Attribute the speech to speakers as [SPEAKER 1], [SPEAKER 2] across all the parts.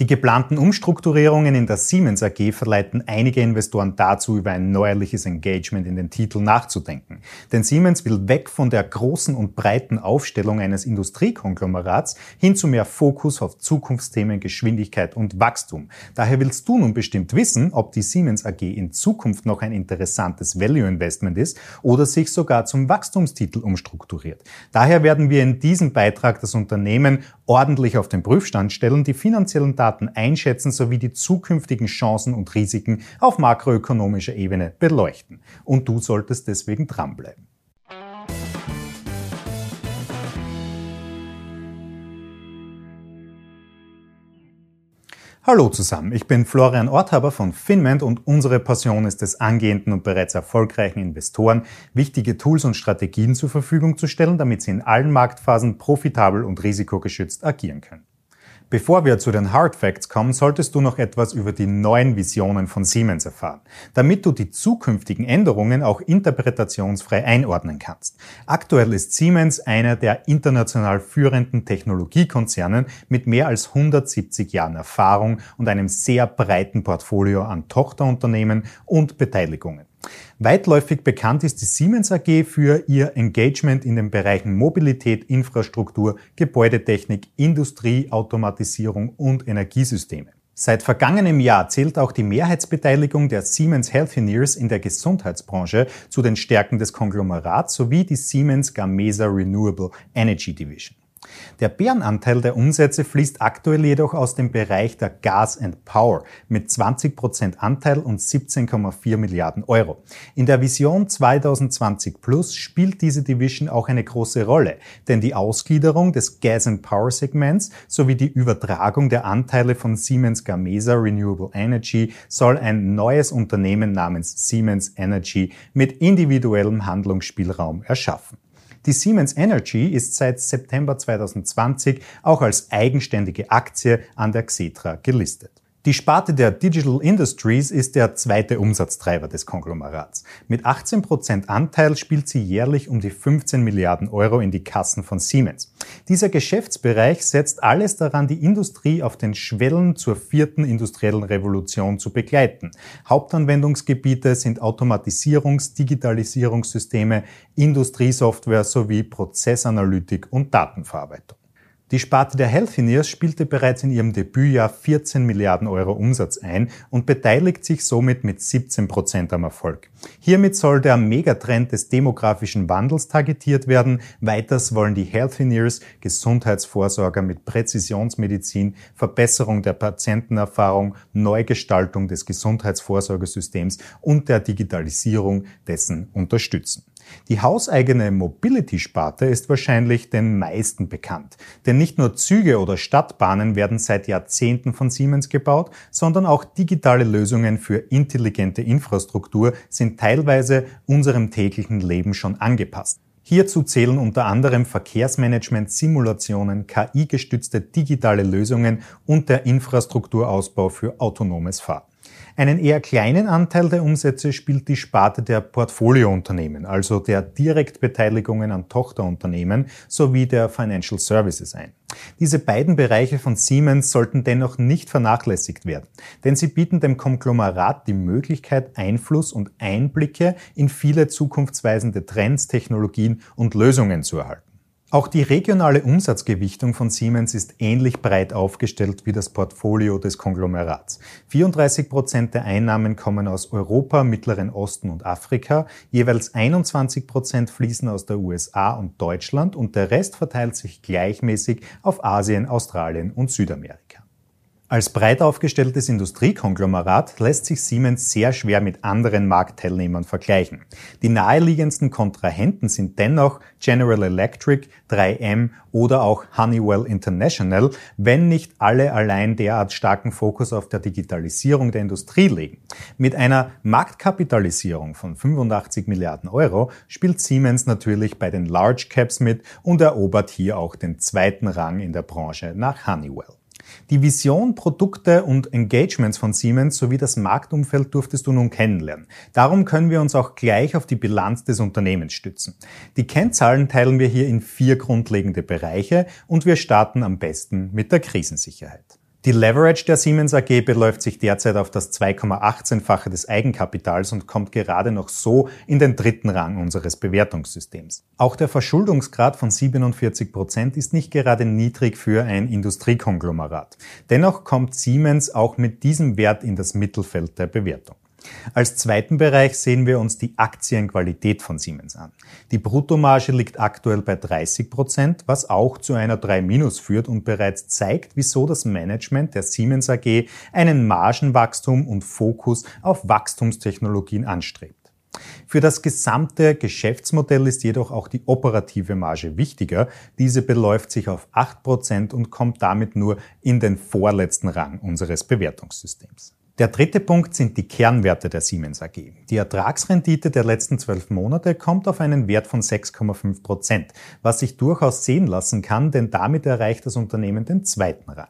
[SPEAKER 1] Die geplanten Umstrukturierungen in der Siemens AG verleiten einige Investoren dazu, über ein neuerliches Engagement in den Titel nachzudenken. Denn Siemens will weg von der großen und breiten Aufstellung eines Industriekonglomerats hin zu mehr Fokus auf Zukunftsthemen, Geschwindigkeit und Wachstum. Daher willst du nun bestimmt wissen, ob die Siemens AG in Zukunft noch ein interessantes Value Investment ist oder sich sogar zum Wachstumstitel umstrukturiert. Daher werden wir in diesem Beitrag das Unternehmen ordentlich auf den Prüfstand stellen, die finanziellen Daten einschätzen sowie die zukünftigen Chancen und Risiken auf makroökonomischer Ebene beleuchten. Und du solltest deswegen dranbleiben. Hallo zusammen, ich bin Florian Orthaber von Finment und unsere Passion ist es, angehenden und bereits erfolgreichen Investoren wichtige Tools und Strategien zur Verfügung zu stellen, damit sie in allen Marktphasen profitabel und risikogeschützt agieren können. Bevor wir zu den Hard Facts kommen, solltest du noch etwas über die neuen Visionen von Siemens erfahren, damit du die zukünftigen Änderungen auch interpretationsfrei einordnen kannst. Aktuell ist Siemens einer der international führenden Technologiekonzernen mit mehr als 170 Jahren Erfahrung und einem sehr breiten Portfolio an Tochterunternehmen und Beteiligungen. Weitläufig bekannt ist die Siemens AG für ihr Engagement in den Bereichen Mobilität, Infrastruktur, Gebäudetechnik, Industrie, Automatisierung und Energiesysteme. Seit vergangenem Jahr zählt auch die Mehrheitsbeteiligung der Siemens Healthineers in der Gesundheitsbranche zu den Stärken des Konglomerats sowie die Siemens Gamesa Renewable Energy Division. Der Bärenanteil der Umsätze fließt aktuell jedoch aus dem Bereich der Gas and Power mit 20% Anteil und 17,4 Milliarden Euro. In der Vision 2020 Plus spielt diese Division auch eine große Rolle, denn die Ausgliederung des Gas and Power Segments sowie die Übertragung der Anteile von Siemens Gamesa Renewable Energy soll ein neues Unternehmen namens Siemens Energy mit individuellem Handlungsspielraum erschaffen. Die Siemens Energy ist seit September 2020 auch als eigenständige Aktie an der Xetra gelistet. Die Sparte der Digital Industries ist der zweite Umsatztreiber des Konglomerats. Mit 18% Anteil spielt sie jährlich um die 15 Milliarden Euro in die Kassen von Siemens. Dieser Geschäftsbereich setzt alles daran, die Industrie auf den Schwellen zur vierten industriellen Revolution zu begleiten. Hauptanwendungsgebiete sind Automatisierungs-, Digitalisierungssysteme, Industriesoftware sowie Prozessanalytik und Datenverarbeitung. Die Sparte der Healthineers spielte bereits in ihrem Debütjahr 14 Milliarden Euro Umsatz ein und beteiligt sich somit mit 17 Prozent am Erfolg. Hiermit soll der Megatrend des demografischen Wandels targetiert werden. Weiters wollen die Healthineers Gesundheitsvorsorger mit Präzisionsmedizin, Verbesserung der Patientenerfahrung, Neugestaltung des Gesundheitsvorsorgesystems und der Digitalisierung dessen unterstützen. Die hauseigene Mobility-Sparte ist wahrscheinlich den meisten bekannt. Denn nicht nur Züge oder Stadtbahnen werden seit Jahrzehnten von Siemens gebaut, sondern auch digitale Lösungen für intelligente Infrastruktur sind teilweise unserem täglichen Leben schon angepasst. Hierzu zählen unter anderem Verkehrsmanagement, Simulationen, KI-gestützte digitale Lösungen und der Infrastrukturausbau für autonomes Fahren. Einen eher kleinen Anteil der Umsätze spielt die Sparte der Portfoliounternehmen, also der Direktbeteiligungen an Tochterunternehmen sowie der Financial Services ein. Diese beiden Bereiche von Siemens sollten dennoch nicht vernachlässigt werden, denn sie bieten dem Konglomerat die Möglichkeit, Einfluss und Einblicke in viele zukunftsweisende Trends, Technologien und Lösungen zu erhalten. Auch die regionale Umsatzgewichtung von Siemens ist ähnlich breit aufgestellt wie das Portfolio des Konglomerats. 34 Prozent der Einnahmen kommen aus Europa, Mittleren Osten und Afrika, jeweils 21 Prozent fließen aus der USA und Deutschland und der Rest verteilt sich gleichmäßig auf Asien, Australien und Südamerika. Als breit aufgestelltes Industriekonglomerat lässt sich Siemens sehr schwer mit anderen Marktteilnehmern vergleichen. Die naheliegendsten Kontrahenten sind dennoch General Electric, 3M oder auch Honeywell International, wenn nicht alle allein derart starken Fokus auf der Digitalisierung der Industrie legen. Mit einer Marktkapitalisierung von 85 Milliarden Euro spielt Siemens natürlich bei den Large Caps mit und erobert hier auch den zweiten Rang in der Branche nach Honeywell. Die Vision, Produkte und Engagements von Siemens sowie das Marktumfeld durftest du nun kennenlernen. Darum können wir uns auch gleich auf die Bilanz des Unternehmens stützen. Die Kennzahlen teilen wir hier in vier grundlegende Bereiche und wir starten am besten mit der Krisensicherheit. Die Leverage der Siemens AG beläuft sich derzeit auf das 2,18-fache des Eigenkapitals und kommt gerade noch so in den dritten Rang unseres Bewertungssystems. Auch der Verschuldungsgrad von 47 Prozent ist nicht gerade niedrig für ein Industriekonglomerat. Dennoch kommt Siemens auch mit diesem Wert in das Mittelfeld der Bewertung. Als zweiten Bereich sehen wir uns die Aktienqualität von Siemens an. Die Bruttomarge liegt aktuell bei 30 Prozent, was auch zu einer 3 führt und bereits zeigt, wieso das Management der Siemens AG einen Margenwachstum und Fokus auf Wachstumstechnologien anstrebt. Für das gesamte Geschäftsmodell ist jedoch auch die operative Marge wichtiger. Diese beläuft sich auf 8% und kommt damit nur in den vorletzten Rang unseres Bewertungssystems. Der dritte Punkt sind die Kernwerte der Siemens AG. Die Ertragsrendite der letzten zwölf Monate kommt auf einen Wert von 6,5 Prozent, was sich durchaus sehen lassen kann, denn damit erreicht das Unternehmen den zweiten Rang.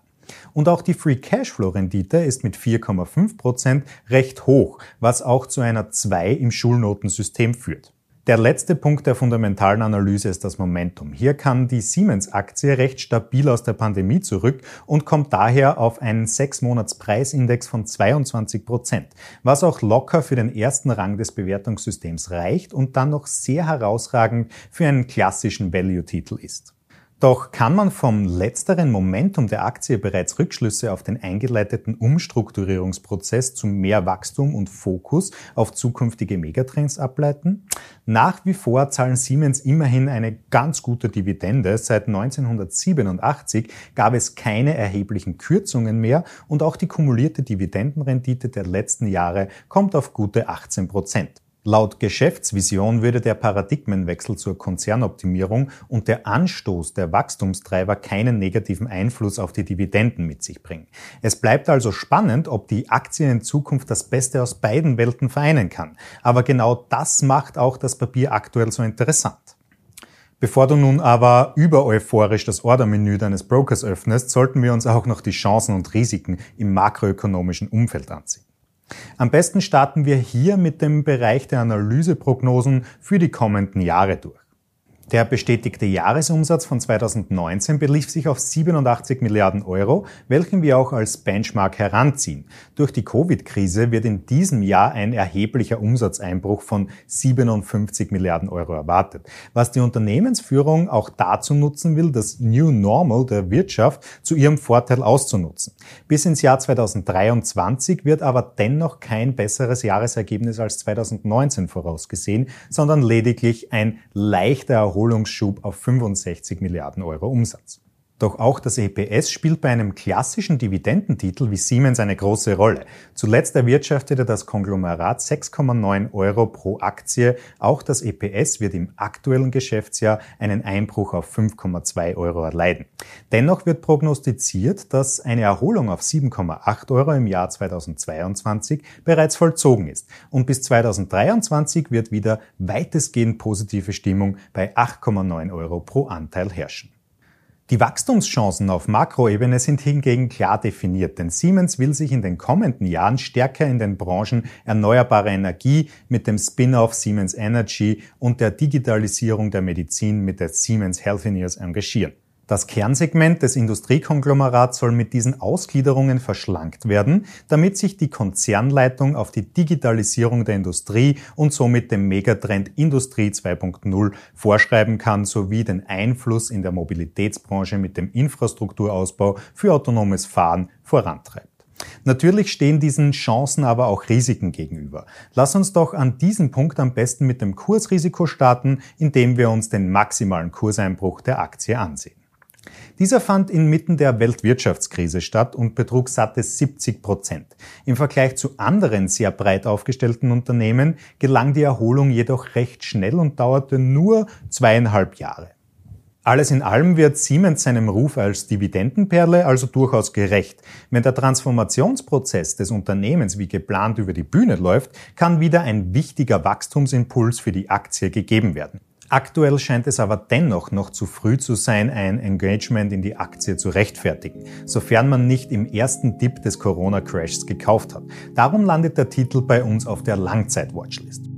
[SPEAKER 1] Und auch die Free Cashflow Rendite ist mit 4,5 Prozent recht hoch, was auch zu einer 2 im Schulnotensystem führt. Der letzte Punkt der fundamentalen Analyse ist das Momentum. Hier kann die Siemens-Aktie recht stabil aus der Pandemie zurück und kommt daher auf einen 6-Monats-Preisindex von 22 Prozent, was auch locker für den ersten Rang des Bewertungssystems reicht und dann noch sehr herausragend für einen klassischen Value-Titel ist. Doch kann man vom letzteren Momentum der Aktie bereits Rückschlüsse auf den eingeleiteten Umstrukturierungsprozess zu mehr Wachstum und Fokus auf zukünftige Megatrends ableiten? Nach wie vor zahlen Siemens immerhin eine ganz gute Dividende. Seit 1987 gab es keine erheblichen Kürzungen mehr und auch die kumulierte Dividendenrendite der letzten Jahre kommt auf gute 18 Prozent. Laut Geschäftsvision würde der Paradigmenwechsel zur Konzernoptimierung und der Anstoß der Wachstumstreiber keinen negativen Einfluss auf die Dividenden mit sich bringen. Es bleibt also spannend, ob die Aktie in Zukunft das Beste aus beiden Welten vereinen kann. Aber genau das macht auch das Papier aktuell so interessant. Bevor du nun aber über euphorisch das Ordermenü deines Brokers öffnest, sollten wir uns auch noch die Chancen und Risiken im makroökonomischen Umfeld ansehen. Am besten starten wir hier mit dem Bereich der Analyseprognosen für die kommenden Jahre durch. Der bestätigte Jahresumsatz von 2019 belief sich auf 87 Milliarden Euro, welchen wir auch als Benchmark heranziehen. Durch die Covid-Krise wird in diesem Jahr ein erheblicher Umsatzeinbruch von 57 Milliarden Euro erwartet, was die Unternehmensführung auch dazu nutzen will, das New Normal der Wirtschaft zu ihrem Vorteil auszunutzen. Bis ins Jahr 2023 wird aber dennoch kein besseres Jahresergebnis als 2019 vorausgesehen, sondern lediglich ein leichter Erholung Erholungsschub auf 65 Milliarden Euro Umsatz. Doch auch das EPS spielt bei einem klassischen Dividendentitel wie Siemens eine große Rolle. Zuletzt erwirtschaftete das Konglomerat 6,9 Euro pro Aktie. Auch das EPS wird im aktuellen Geschäftsjahr einen Einbruch auf 5,2 Euro erleiden. Dennoch wird prognostiziert, dass eine Erholung auf 7,8 Euro im Jahr 2022 bereits vollzogen ist. Und bis 2023 wird wieder weitestgehend positive Stimmung bei 8,9 Euro pro Anteil herrschen. Die Wachstumschancen auf Makroebene sind hingegen klar definiert, denn Siemens will sich in den kommenden Jahren stärker in den Branchen erneuerbare Energie mit dem Spin-off Siemens Energy und der Digitalisierung der Medizin mit der Siemens Healthineers engagieren. Das Kernsegment des Industriekonglomerats soll mit diesen Ausgliederungen verschlankt werden, damit sich die Konzernleitung auf die Digitalisierung der Industrie und somit dem Megatrend Industrie 2.0 vorschreiben kann, sowie den Einfluss in der Mobilitätsbranche mit dem Infrastrukturausbau für autonomes Fahren vorantreibt. Natürlich stehen diesen Chancen aber auch Risiken gegenüber. Lass uns doch an diesem Punkt am besten mit dem Kursrisiko starten, indem wir uns den maximalen Kurseinbruch der Aktie ansehen. Dieser fand inmitten der Weltwirtschaftskrise statt und betrug satte 70 Prozent. Im Vergleich zu anderen sehr breit aufgestellten Unternehmen gelang die Erholung jedoch recht schnell und dauerte nur zweieinhalb Jahre. Alles in allem wird Siemens seinem Ruf als Dividendenperle also durchaus gerecht. Wenn der Transformationsprozess des Unternehmens wie geplant über die Bühne läuft, kann wieder ein wichtiger Wachstumsimpuls für die Aktie gegeben werden. Aktuell scheint es aber dennoch noch zu früh zu sein, ein Engagement in die Aktie zu rechtfertigen, sofern man nicht im ersten Dip des Corona-Crashs gekauft hat. Darum landet der Titel bei uns auf der Langzeit-Watchlist.